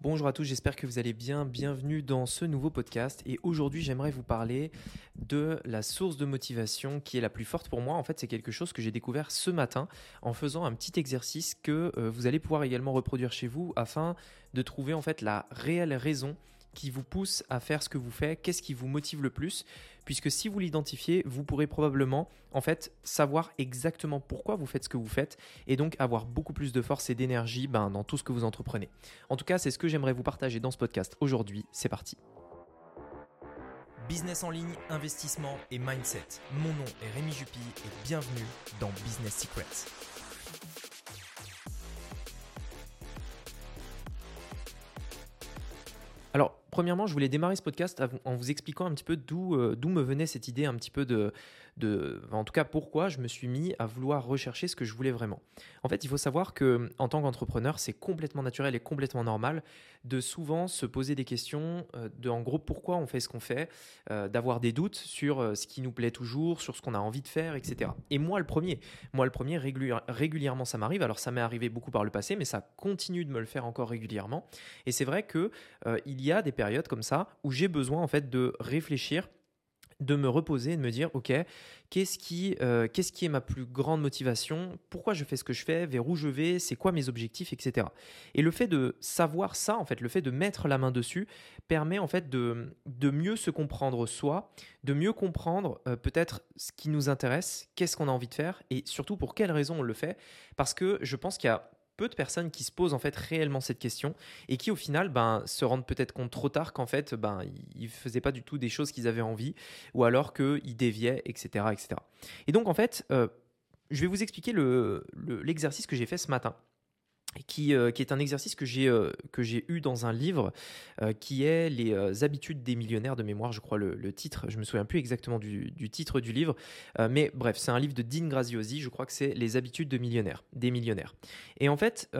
Bonjour à tous, j'espère que vous allez bien. Bienvenue dans ce nouveau podcast. Et aujourd'hui, j'aimerais vous parler de la source de motivation qui est la plus forte pour moi. En fait, c'est quelque chose que j'ai découvert ce matin en faisant un petit exercice que euh, vous allez pouvoir également reproduire chez vous afin de trouver en fait la réelle raison qui vous pousse à faire ce que vous faites, qu'est-ce qui vous motive le plus, puisque si vous l'identifiez, vous pourrez probablement en fait savoir exactement pourquoi vous faites ce que vous faites et donc avoir beaucoup plus de force et d'énergie ben, dans tout ce que vous entreprenez. En tout cas, c'est ce que j'aimerais vous partager dans ce podcast aujourd'hui. C'est parti. Business en ligne, investissement et mindset. Mon nom est Rémi Jupy et bienvenue dans Business Secrets. Premièrement, je voulais démarrer ce podcast en vous expliquant un petit peu d'où euh, d'où me venait cette idée un petit peu de, de, en tout cas pourquoi je me suis mis à vouloir rechercher ce que je voulais vraiment. En fait, il faut savoir que en tant qu'entrepreneur, c'est complètement naturel et complètement normal de souvent se poser des questions euh, de en gros pourquoi on fait ce qu'on fait, euh, d'avoir des doutes sur euh, ce qui nous plaît toujours, sur ce qu'on a envie de faire, etc. Et moi le premier, moi le premier régulièrement ça m'arrive. Alors ça m'est arrivé beaucoup par le passé, mais ça continue de me le faire encore régulièrement. Et c'est vrai que il y a des périodes comme ça où j'ai besoin en fait de réfléchir de me reposer et de me dire, OK, qu'est-ce qui, euh, qu'est-ce qui est ma plus grande motivation? Pourquoi je fais ce que je fais? Vers où je vais? C'est quoi mes objectifs? Etc. Et le fait de savoir ça, en fait, le fait de mettre la main dessus, permet en fait de, de mieux se comprendre soi, de mieux comprendre euh, peut-être ce qui nous intéresse, qu'est-ce qu'on a envie de faire et surtout pour quelles raisons on le fait. Parce que je pense qu'il y a peu de personnes qui se posent en fait réellement cette question et qui au final ben, se rendent peut-être compte trop tard qu'en fait ben, ils faisaient pas du tout des choses qu'ils avaient envie ou alors qu'ils déviaient, etc., etc. Et donc en fait, euh, je vais vous expliquer l'exercice le, que j'ai fait ce matin. Qui, euh, qui, est un exercice que j'ai euh, eu dans un livre euh, qui est les habitudes des millionnaires de mémoire je crois le, titre. Je me souviens plus exactement du, du titre du livre. Mais bref c'est un livre de Dean Graziosi. Je crois que c'est les habitudes de millionnaires des millionnaires. Et en fait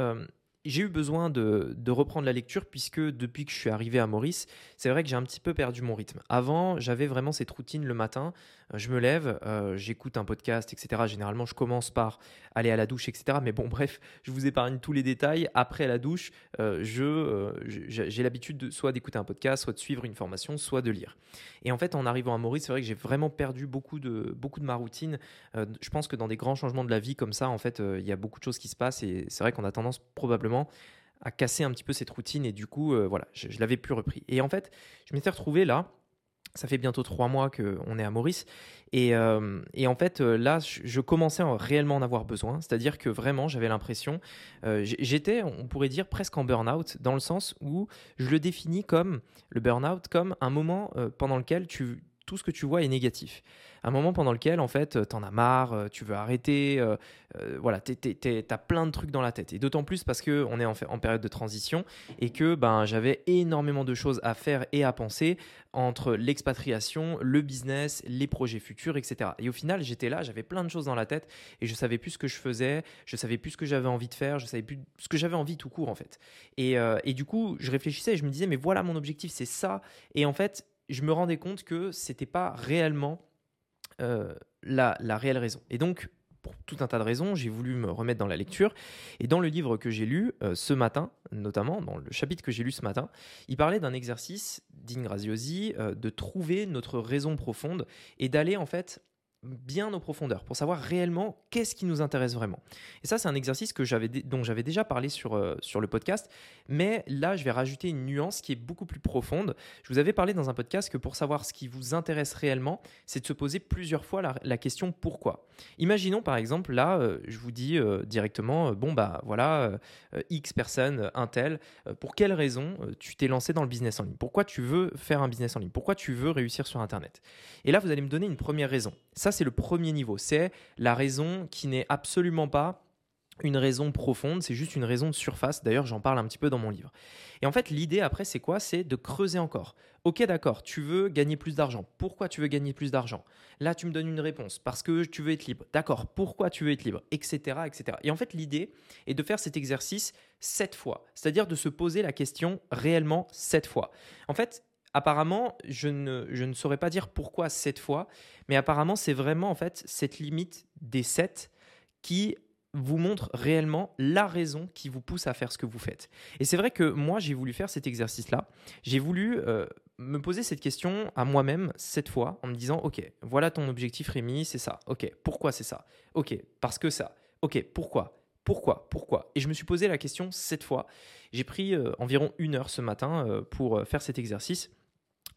j'ai eu besoin de, reprendre la lecture puisque depuis que je suis arrivé à Maurice, c'est vrai que j'ai un petit peu perdu mon rythme. Avant, j'avais vraiment cette routine le matin. Euh, je me lève, euh, j'écoute un podcast, etc. Généralement, je commence par aller à la douche, etc. Mais bon, bref, je vous épargne tous les détails. Après la douche, euh, je, j'ai l'habitude soit d'écouter un podcast, soit de suivre une formation, soit de lire. Et en fait, en arrivant à Maurice, c'est vrai que j'ai vraiment perdu beaucoup de, beaucoup de ma routine. je pense que dans des grands changements de la vie comme ça, en fait, il y a beaucoup de choses qui se passent et c'est vrai qu'on a tendance probablement à casser un petit peu cette routine et du coup, euh, voilà, je, l'avais plus repris. Et en fait, je m'étais retrouvé là. Ça fait bientôt trois mois qu'on est à Maurice. Et, euh, en fait, euh, là, je, commençais à réellement en avoir besoin. C'est-à-dire que vraiment, j'avais l'impression, j'étais, on pourrait dire, presque en burn-out, dans le sens où je le définis comme, le burn-out, comme un moment pendant lequel tu, tout ce que tu vois est négatif. Un moment pendant lequel, en fait, t'en as marre, euh, tu veux arrêter, euh, euh, voilà, t'as plein de trucs dans la tête. Et d'autant plus parce qu'on est en, en, période de transition et que ben, j'avais énormément de choses à faire et à penser entre l'expatriation, le business, les projets futurs, etc. Et au final, j'étais là, j'avais plein de choses dans la tête et je savais plus ce que je faisais, je savais plus ce que j'avais envie de faire, je savais plus ce que j'avais envie tout court, en fait. Et, et du coup, je réfléchissais et je me disais, mais voilà mon objectif, c'est ça. Et en fait, je me rendais compte que c'était pas réellement euh, la, réelle raison. Et donc, pour tout un tas de raisons, j'ai voulu me remettre dans la lecture. Et dans le livre que j'ai lu euh, ce matin, notamment dans le chapitre que j'ai lu ce matin, il parlait d'un exercice d'Ingraziosi euh, de trouver notre raison profonde et d'aller en fait bien aux profondeurs pour savoir réellement qu'est-ce qui nous intéresse vraiment. Et ça, c'est un exercice que dont j'avais déjà parlé sur, euh, sur le podcast, mais là, je vais rajouter une nuance qui est beaucoup plus profonde. Je vous avais parlé dans un podcast que pour savoir ce qui vous intéresse réellement, c'est de se poser plusieurs fois la, question pourquoi. Imaginons par exemple, là, euh, je vous dis euh, directement, bon, bah voilà, X personne, un tel, pour quelle raison tu t'es lancé dans le business en ligne? Pourquoi tu veux faire un business en ligne? Pourquoi tu veux réussir sur Internet? Et là, vous allez me donner une première raison. C'est le premier niveau. C'est la raison qui n'est absolument pas une raison profonde, c'est juste une raison de surface. D'ailleurs, j'en parle un petit peu dans mon livre. Et en fait, l'idée après, c'est quoi? C'est de creuser encore. Ok, d'accord, tu veux gagner plus d'argent. Pourquoi tu veux gagner plus d'argent? Là, tu me donnes une réponse. Parce que tu veux être libre. D'accord, pourquoi tu veux être libre? Etc. etc. Et en fait, l'idée est de faire cet exercice sept fois. C'est-à-dire de se poser la question réellement sept fois. En fait, apparemment, je ne, je ne saurais pas dire pourquoi cette fois, mais apparemment, c'est vraiment en fait cette limite des 7 qui vous montre réellement la raison qui vous pousse à faire ce que vous faites. Et c'est vrai que moi, j'ai voulu faire cet exercice-là. J'ai voulu euh, me poser cette question à moi-même cette fois en me disant, OK, voilà ton objectif Rémi, c'est ça. OK, pourquoi c'est ça? OK, parce que ça. OK, pourquoi? Pourquoi? Pourquoi? Et je me suis posé la question cette fois. J'ai pris euh, environ une heure ce matin euh, pour faire cet exercice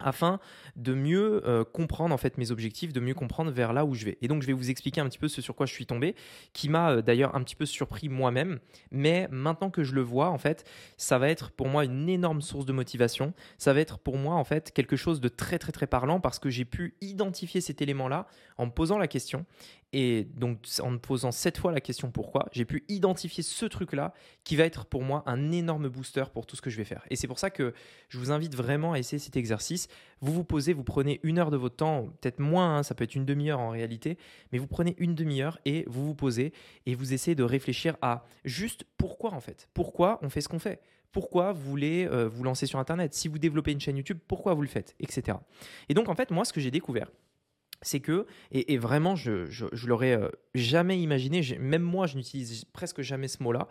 afin de mieux euh, comprendre en fait mes objectifs, de mieux comprendre vers là où je vais. Et donc je vais vous expliquer un petit peu ce sur quoi je suis tombé, qui m'a euh, d'ailleurs un petit peu surpris moi-même, mais maintenant que je le vois en fait, ça va être pour moi une énorme source de motivation, ça va être pour moi en fait quelque chose de très très très parlant parce que j'ai pu identifier cet élément-là en me posant la question et donc, en me posant cette fois la question pourquoi, j'ai pu identifier ce truc-là qui va être pour moi un énorme booster pour tout ce que je vais faire. Et c'est pour ça que je vous invite vraiment à essayer cet exercice. Vous vous posez, vous prenez une heure de votre temps, peut-être moins, hein, ça peut être une demi-heure en réalité, mais vous prenez une demi-heure et vous vous posez et vous essayez de réfléchir à juste pourquoi en fait. Pourquoi on fait ce qu'on fait? Pourquoi vous voulez euh, vous lancer sur Internet? Si vous développez une chaîne YouTube, pourquoi vous le faites? Etc. Et donc, en fait, moi, ce que j'ai découvert, c'est que, et, vraiment, je, je, l'aurais euh, jamais imaginé, même moi, je n'utilise presque jamais ce mot-là,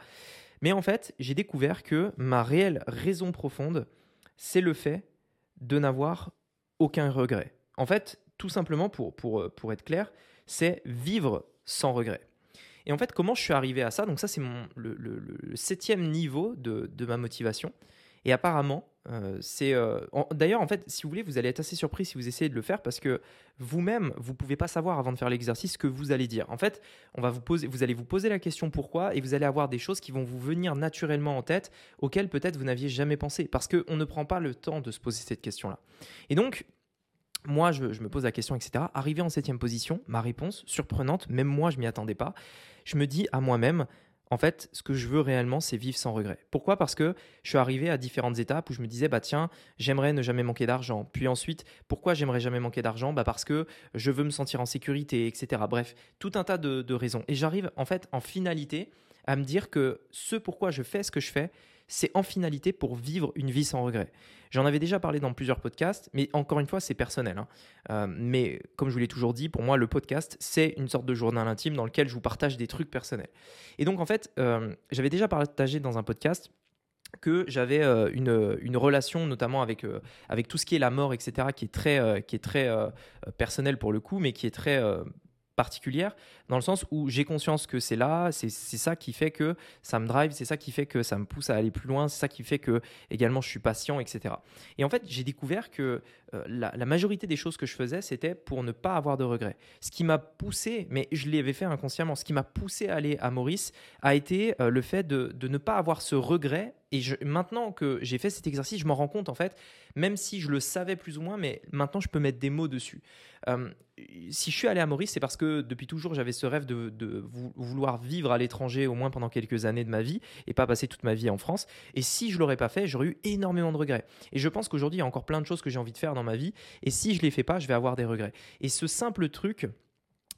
mais en fait, j'ai découvert que ma réelle raison profonde, c'est le fait de n'avoir aucun regret. En fait, tout simplement, pour, pour, euh, pour être clair, c'est vivre sans regret. Et en fait, comment je suis arrivé à ça? Donc ça, c'est le, le, septième niveau de, de ma motivation. Et apparemment, euh, c'est. Euh, d'ailleurs, en fait, si vous voulez, vous allez être assez surpris si vous essayez de le faire parce que vous-même, vous pouvez pas savoir avant de faire l'exercice ce que vous allez dire. En fait, on va vous poser, vous allez vous poser la question pourquoi et vous allez avoir des choses qui vont vous venir naturellement en tête auxquelles peut-être vous n'aviez jamais pensé parce qu'on ne prend pas le temps de se poser cette question-là. Et donc, moi, je, je, me pose la question, etc. Arrivé en septième position, ma réponse, surprenante, même moi, je m'y attendais pas. Je me dis à moi-même, en fait, ce que je veux réellement, c'est vivre sans regret. Pourquoi? Parce que je suis arrivé à différentes étapes où je me disais, bah tiens, j'aimerais ne jamais manquer d'argent. Puis ensuite, pourquoi j'aimerais jamais manquer d'argent? Bah Parce que je veux me sentir en sécurité, etc. Bref, tout un tas de, de raisons. Et j'arrive en fait en finalité à me dire que ce pourquoi je fais ce que je fais, c'est en finalité pour vivre une vie sans regret. J'en avais déjà parlé dans plusieurs podcasts, mais encore une fois, c'est personnel. Hein. Euh, mais comme je vous l'ai toujours dit, pour moi, le podcast, c'est une sorte de journal intime dans lequel je vous partage des trucs personnels. Et donc, en fait, euh, j'avais déjà partagé dans un podcast que j'avais euh, une, relation notamment avec, tout ce qui est la mort, etc., qui est très, qui est très personnel pour le coup, mais qui est très particulière, dans le sens où j'ai conscience que c'est là, c'est ça qui fait que ça me drive, c'est ça qui fait que ça me pousse à aller plus loin, c'est ça qui fait que également je suis patient, etc. Et en fait, j'ai découvert que euh, la, majorité des choses que je faisais, c'était pour ne pas avoir de regrets. Ce qui m'a poussé, mais je l'avais fait inconsciemment, ce qui m'a poussé à aller à Maurice a été euh, le fait de, de, ne pas avoir ce regret. Et maintenant que j'ai fait cet exercice, je m'en rends compte en fait, même si je le savais plus ou moins, mais maintenant je peux mettre des mots dessus. Euh, si je suis allé à Maurice, c'est parce que depuis toujours j'avais ce rêve de, vouloir vivre à l'étranger au moins pendant quelques années de ma vie et pas passer toute ma vie en France. Et si je l'aurais pas fait, j'aurais eu énormément de regrets. Et je pense qu'aujourd'hui il y a encore plein de choses que j'ai envie de faire dans ma vie. Et si je les fais pas, je vais avoir des regrets. Et ce simple truc,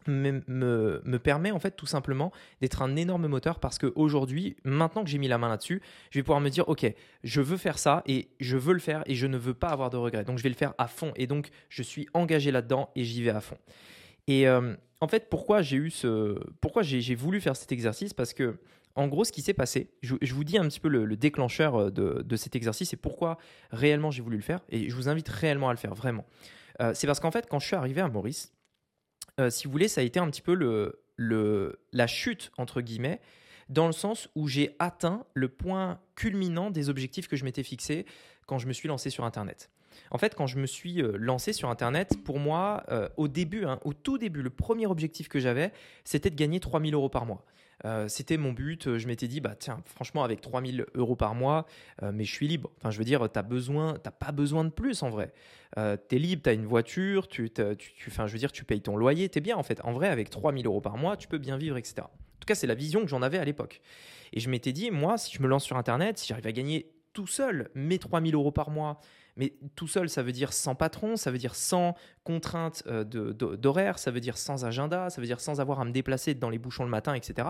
me, me, permet en fait tout simplement d'être un énorme moteur parce qu'aujourd'hui, maintenant que j'ai mis la main là-dessus, je vais pouvoir me dire ok, je veux faire ça et je veux le faire et je ne veux pas avoir de regrets. Donc je vais le faire à fond et donc je suis engagé là-dedans et j'y vais à fond. Et euh, en fait, pourquoi j'ai eu ce, pourquoi j'ai voulu faire cet exercice? Parce que en gros, ce qui s'est passé, je, vous dis un petit peu le, déclencheur euh, de, cet exercice et pourquoi réellement j'ai voulu le faire. Et je vous invite réellement à le faire, vraiment. Euh, c'est parce qu'en fait, quand je suis arrivé à Maurice, euh, si vous voulez, ça a été un petit peu le, la chute, entre guillemets, dans le sens où j'ai atteint le point culminant des objectifs que je m'étais fixés quand je me suis lancé sur Internet. En fait, quand je me suis euh, lancé sur Internet, pour moi, euh, au début, hein, au tout début, le premier objectif que j'avais, c'était de gagner 3000 euros par mois. Euh, c'était mon but. Je m'étais dit, bah tiens, franchement, avec 3000 euros par mois, mais je suis libre. Enfin, je veux dire, tu besoin, pas besoin de plus en vrai. tu es libre, tu as une voiture, tu, tu, enfin, je veux dire, tu payes ton loyer, tu es bien en fait. En vrai, avec 3000 euros par mois, tu peux bien vivre, etc. En tout cas, c'est la vision que j'en avais à l'époque. Et je m'étais dit, moi, si je me lance sur Internet, si j'arrive à gagner tout seul mes 3000 euros par mois, mais tout seul, ça veut dire sans patron, ça veut dire sans contrainte euh, d'horaire, ça veut dire sans agenda, ça veut dire sans avoir à me déplacer dans les bouchons le matin, etc.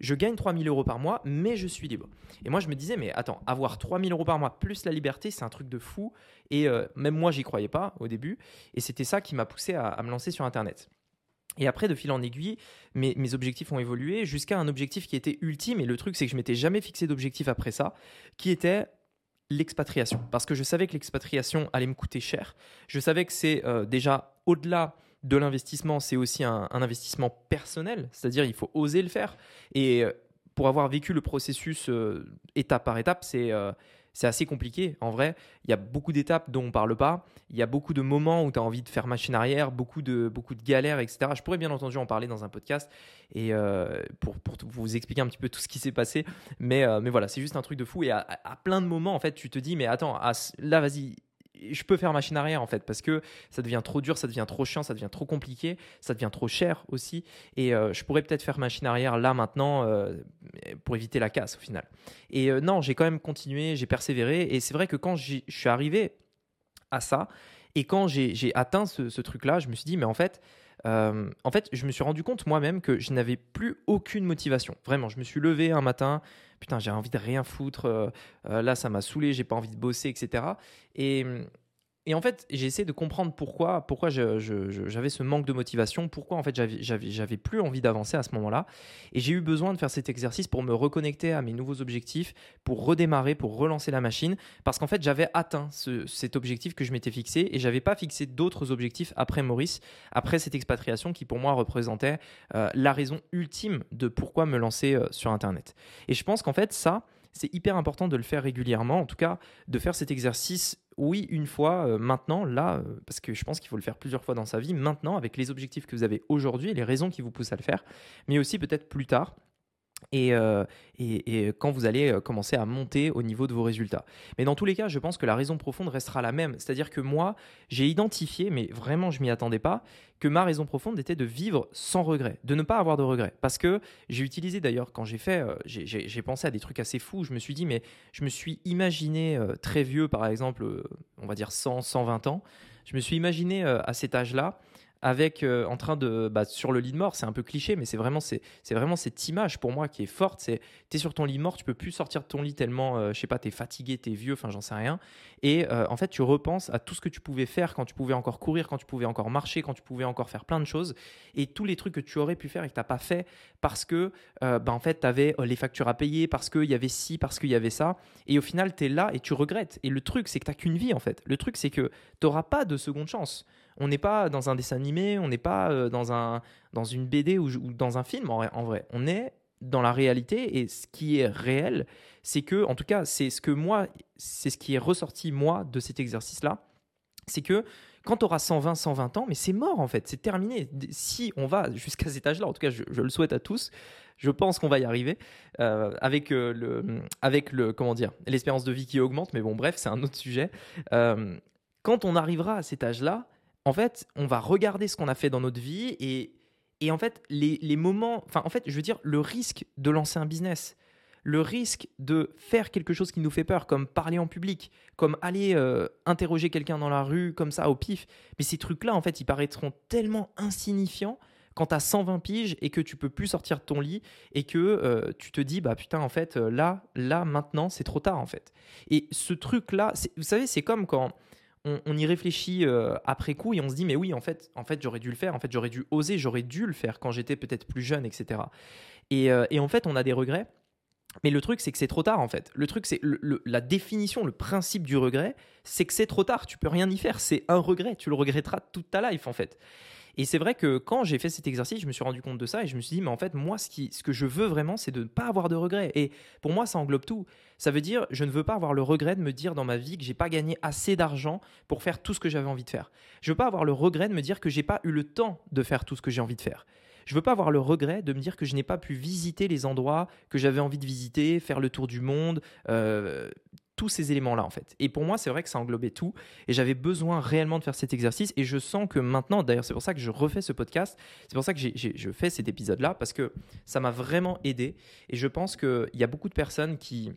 Je gagne 3000 euros par mois, mais je suis libre. Et moi, je me disais, mais attends, avoir 3000 euros par mois plus la liberté, c'est un truc de fou. Et euh, même moi, j'y croyais pas au début. Et c'était ça qui m'a poussé à, me lancer sur Internet. Et après, de fil en aiguille, mes, mes objectifs ont évolué jusqu'à un objectif qui était ultime. Et le truc, c'est que je m'étais jamais fixé d'objectif après ça, qui était l'expatriation. Parce que je savais que l'expatriation allait me coûter cher. Je savais que c'est euh, déjà au-delà de l'investissement, c'est aussi un, investissement personnel. C'est-à-dire, il faut oser le faire. Et euh, pour avoir vécu le processus euh, étape par étape, c'est c'est assez compliqué. En vrai, il y a beaucoup d'étapes dont on ne parle pas. Il y a beaucoup de moments où tu as envie de faire machine arrière, beaucoup de, galères, etc. Je pourrais bien entendu en parler dans un podcast et euh, pour, pour, vous expliquer un petit peu tout ce qui s'est passé. Mais, euh, mais voilà, c'est juste un truc de fou. Et à, plein de moments, en fait, tu te dis, mais attends, là, vas-y, je peux faire machine arrière en fait parce que ça devient trop dur, ça devient trop chiant, ça devient trop compliqué, ça devient trop cher aussi. Et euh, je pourrais peut-être faire machine arrière là maintenant euh, pour éviter la casse au final. Et euh, non, j'ai quand même continué, j'ai persévéré. Et c'est vrai que quand je suis arrivé à ça et quand j'ai atteint ce, ce truc-là, je me suis dit, mais en fait, euh, en fait, je me suis rendu compte moi-même que je n'avais plus aucune motivation. Vraiment, je me suis levé un matin, putain, j'ai envie de rien foutre, euh, euh, là, ça m'a saoulé, j'ai pas envie de bosser, etc. Et et en fait, j'ai essayé de comprendre pourquoi, pourquoi j'avais ce manque de motivation, pourquoi en fait j'avais plus envie d'avancer à ce moment-là. Et j'ai eu besoin de faire cet exercice pour me reconnecter à mes nouveaux objectifs, pour redémarrer, pour relancer la machine, parce qu'en fait j'avais atteint cet objectif que je m'étais fixé et j'avais pas fixé d'autres objectifs après Maurice, après cette expatriation qui pour moi représentait euh, la raison ultime de pourquoi me lancer euh, sur Internet. Et je pense qu'en fait ça, c'est hyper important de le faire régulièrement, en tout cas de faire cet exercice oui, une fois, euh, maintenant, là, euh, parce que je pense qu'il faut le faire plusieurs fois dans sa vie, maintenant, avec les objectifs que vous avez aujourd'hui et les raisons qui vous poussent à le faire, mais aussi peut-être plus tard, euh, et, quand vous allez euh, commencer à monter au niveau de vos résultats. Mais dans tous les cas, je pense que la raison profonde restera la même. C'est-à-dire que moi, j'ai identifié, mais vraiment je m'y attendais pas, que ma raison profonde était de vivre sans regret, de ne pas avoir de regrets. Parce que j'ai utilisé d'ailleurs, quand j'ai fait, euh, j'ai pensé à des trucs assez fous, je me suis dit, mais je me suis imaginé très vieux, par exemple, on va dire 100, 120 ans, je me suis imaginé à cet âge-là avec euh, en train de bah, sur le lit de mort c'est un peu cliché mais c'est vraiment c'est vraiment cette image pour moi qui est forte c'est tu es sur ton lit mort tu peux plus sortir de ton lit tellement euh, je sais pas tu es fatigué tu es vieux enfin j'en sais rien. Et euh, en fait tu repenses à tout ce que tu pouvais faire quand tu pouvais encore courir quand tu pouvais encore marcher quand tu pouvais encore faire plein de choses. Et tous les trucs que tu aurais pu faire et que tu pas fait parce que bah, en fait tu avais les factures à payer parce qu'il y avait ci parce qu'il y avait ça. Et au final tu es là et tu regrettes. Et le truc c'est que tu qu'une vie en fait. Le truc c'est que tu n'auras pas de seconde chance on n'est pas dans un dessin animé, on n'est pas euh, dans, un, dans une BD ou, dans un film en, vrai. On est dans la réalité et ce qui est réel, c'est que, en tout cas, c'est ce que moi, c'est ce qui est ressorti moi de cet exercice-là, c'est que quand tu auras 120, 120 ans, mais c'est mort en fait, c'est terminé. Si on va jusqu'à cet âge-là, en tout cas, je, le souhaite à tous, je pense qu'on va y arriver euh, avec euh, le, avec le, comment dire, l'espérance de vie qui augmente. Mais bon, bref, c'est un autre sujet. quand on arrivera à cet âge-là, en fait, on va regarder ce qu'on a fait dans notre vie et, et en fait, les, moments, enfin, en fait, je veux dire, le risque de lancer un business, le risque de faire quelque chose qui nous fait peur, comme parler en public, comme aller euh, interroger quelqu'un dans la rue, comme ça, au pif. Mais ces trucs-là, en fait, ils paraîtront tellement insignifiants quand tu as 120 piges et que tu peux plus sortir de ton lit et que euh, tu te dis, bah putain, en fait, euh, là, là, maintenant, c'est trop tard, en fait. Et ce truc-là, vous savez, c'est comme quand on, y réfléchit euh, après coup et on se dit mais oui en fait en fait j'aurais dû le faire. En fait j'aurais dû oser j'aurais dû le faire quand j'étais peut-être plus jeune etc euh, et, en fait on a des regrets mais le truc c'est que c'est trop tard en fait le truc c'est la définition le principe du regret c'est que c'est trop tard tu peux rien y faire c'est un regret tu le regretteras toute ta life en fait et c'est vrai que quand j'ai fait cet exercice, je me suis rendu compte de ça et je me suis dit, mais en fait, moi, ce, qui, ce que je veux vraiment, c'est de ne pas avoir de regrets. Et pour moi, ça englobe tout. Ça veut dire, je ne veux pas avoir le regret de me dire dans ma vie que j'ai pas gagné assez d'argent pour faire tout ce que j'avais envie de faire. Je veux pas avoir le regret de me dire que j'ai pas eu le temps de faire tout ce que j'ai envie de faire. Je veux pas avoir le regret de me dire que je n'ai pas pu visiter les endroits que j'avais envie de visiter, faire le tour du monde, euh, tous ces éléments-là en fait. Et pour moi, c'est vrai que ça englobait tout. Et j'avais besoin réellement de faire cet exercice. Et je sens que maintenant, d'ailleurs, c'est pour ça que je refais ce podcast. C'est pour ça que je fais cet épisode-là parce que ça m'a vraiment aidé. Et je pense qu'il y a beaucoup de personnes qui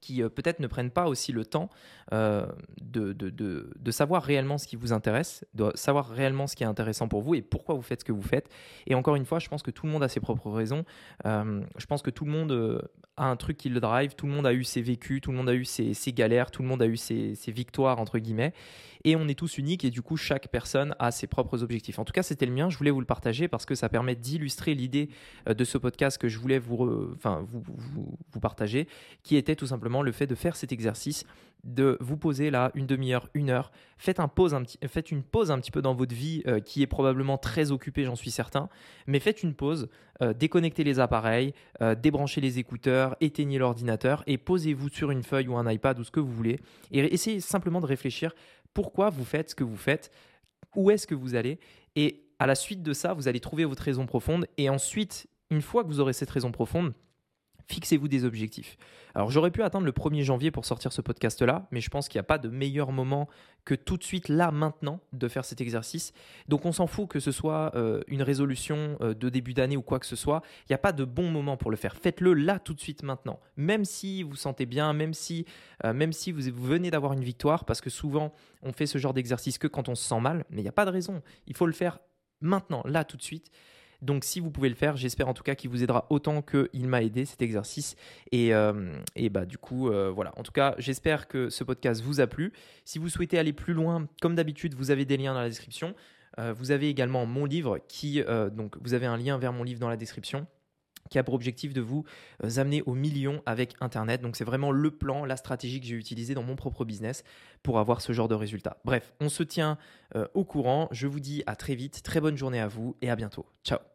qui euh, peut-être ne prennent pas aussi le temps euh, de, savoir réellement ce qui vous intéresse, de savoir réellement ce qui est intéressant pour vous et pourquoi vous faites ce que vous faites. Et encore une fois, je pense que tout le monde a ses propres raisons. Euh, je pense que tout le monde a un truc qui le drive, tout le monde a eu ses vécus, tout le monde a eu ses, galères, tout le monde a eu ses, victoires, entre guillemets. Et on est tous uniques et du coup, chaque personne a ses propres objectifs. En tout cas, c'était le mien. Je voulais vous le partager parce que ça permet d'illustrer l'idée euh, de ce podcast que je voulais vous, enfin, vous, partager, qui était tout simplement le fait de faire cet exercice de vous poser là une demi-heure, une heure. Faites, un pause un petit, faites une pause un petit peu dans votre vie euh, qui est probablement très occupée, j'en suis certain. Mais faites une pause, euh, déconnectez les appareils, euh, débranchez les écouteurs, éteignez l'ordinateur et posez-vous sur une feuille ou un iPad ou ce que vous voulez. Et essayez simplement de réfléchir pourquoi vous faites ce que vous faites, où est-ce que vous allez. Et à la suite de ça, vous allez trouver votre raison profonde. Et ensuite, une fois que vous aurez cette raison profonde, Fixez-vous des objectifs. Alors j'aurais pu attendre le 1er janvier pour sortir ce podcast-là, mais je pense qu'il n'y a pas de meilleur moment que tout de suite, là, maintenant, de faire cet exercice. Donc on s'en fout que ce soit euh, une résolution euh, de début d'année ou quoi que ce soit. Il n'y a pas de bon moment pour le faire. Faites-le là, tout de suite, maintenant. Même si vous sentez bien, même si, euh, même si vous, vous venez d'avoir une victoire, parce que souvent, on fait ce genre d'exercice que quand on se sent mal, mais il n'y a pas de raison. Il faut le faire maintenant, là, tout de suite. Donc si vous pouvez le faire, j'espère en tout cas qu'il vous aidera autant qu'il m'a aidé cet exercice. Et, euh, bah du coup, euh, voilà. En tout cas, j'espère que ce podcast vous a plu. Si vous souhaitez aller plus loin, comme d'habitude, vous avez des liens dans la description. Euh, vous avez également mon livre qui, donc vous avez un lien vers mon livre dans la description qui a pour objectif de vous amener au million avec Internet. Donc c'est vraiment le plan, la stratégie que j'ai utilisée dans mon propre business pour avoir ce genre de résultats. Bref, on se tient au courant. Je vous dis à très vite, très bonne journée à vous et à bientôt. Ciao